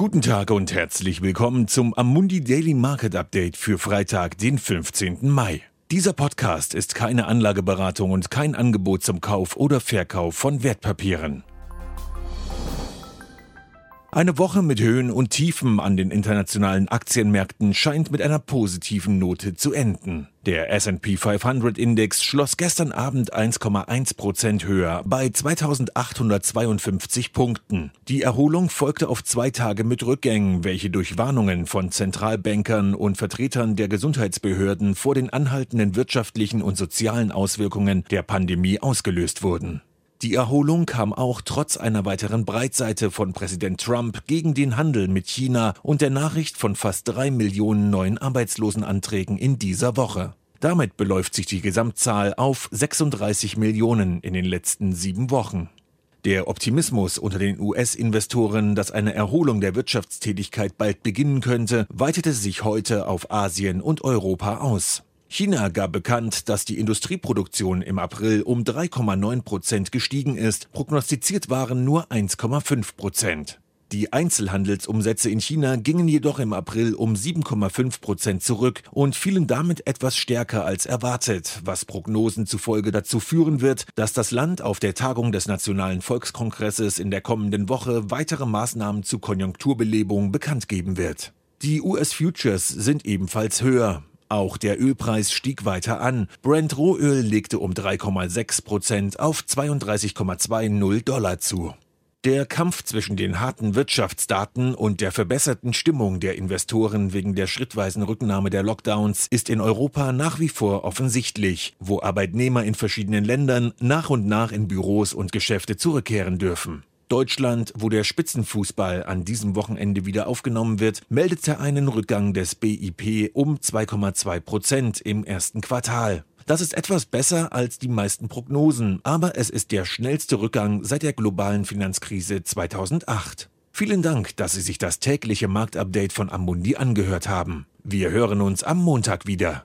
Guten Tag und herzlich willkommen zum Amundi Daily Market Update für Freitag, den 15. Mai. Dieser Podcast ist keine Anlageberatung und kein Angebot zum Kauf oder Verkauf von Wertpapieren. Eine Woche mit Höhen und Tiefen an den internationalen Aktienmärkten scheint mit einer positiven Note zu enden. Der S&P 500 Index schloss gestern Abend 1,1 Prozent höher bei 2852 Punkten. Die Erholung folgte auf zwei Tage mit Rückgängen, welche durch Warnungen von Zentralbankern und Vertretern der Gesundheitsbehörden vor den anhaltenden wirtschaftlichen und sozialen Auswirkungen der Pandemie ausgelöst wurden. Die Erholung kam auch trotz einer weiteren Breitseite von Präsident Trump gegen den Handel mit China und der Nachricht von fast drei Millionen neuen Arbeitslosenanträgen in dieser Woche. Damit beläuft sich die Gesamtzahl auf 36 Millionen in den letzten sieben Wochen. Der Optimismus unter den US-Investoren, dass eine Erholung der Wirtschaftstätigkeit bald beginnen könnte, weitete sich heute auf Asien und Europa aus. China gab bekannt, dass die Industrieproduktion im April um 3,9 Prozent gestiegen ist. Prognostiziert waren nur 1,5 Prozent. Die Einzelhandelsumsätze in China gingen jedoch im April um 7,5 Prozent zurück und fielen damit etwas stärker als erwartet, was Prognosen zufolge dazu führen wird, dass das Land auf der Tagung des Nationalen Volkskongresses in der kommenden Woche weitere Maßnahmen zur Konjunkturbelebung bekannt geben wird. Die US Futures sind ebenfalls höher. Auch der Ölpreis stieg weiter an. Brent Rohöl legte um 3,6 Prozent auf 32,20 Dollar zu. Der Kampf zwischen den harten Wirtschaftsdaten und der verbesserten Stimmung der Investoren wegen der schrittweisen Rücknahme der Lockdowns ist in Europa nach wie vor offensichtlich, wo Arbeitnehmer in verschiedenen Ländern nach und nach in Büros und Geschäfte zurückkehren dürfen. Deutschland, wo der Spitzenfußball an diesem Wochenende wieder aufgenommen wird, meldete einen Rückgang des BIP um 2,2 Prozent im ersten Quartal. Das ist etwas besser als die meisten Prognosen, aber es ist der schnellste Rückgang seit der globalen Finanzkrise 2008. Vielen Dank, dass Sie sich das tägliche Marktupdate von Amundi angehört haben. Wir hören uns am Montag wieder.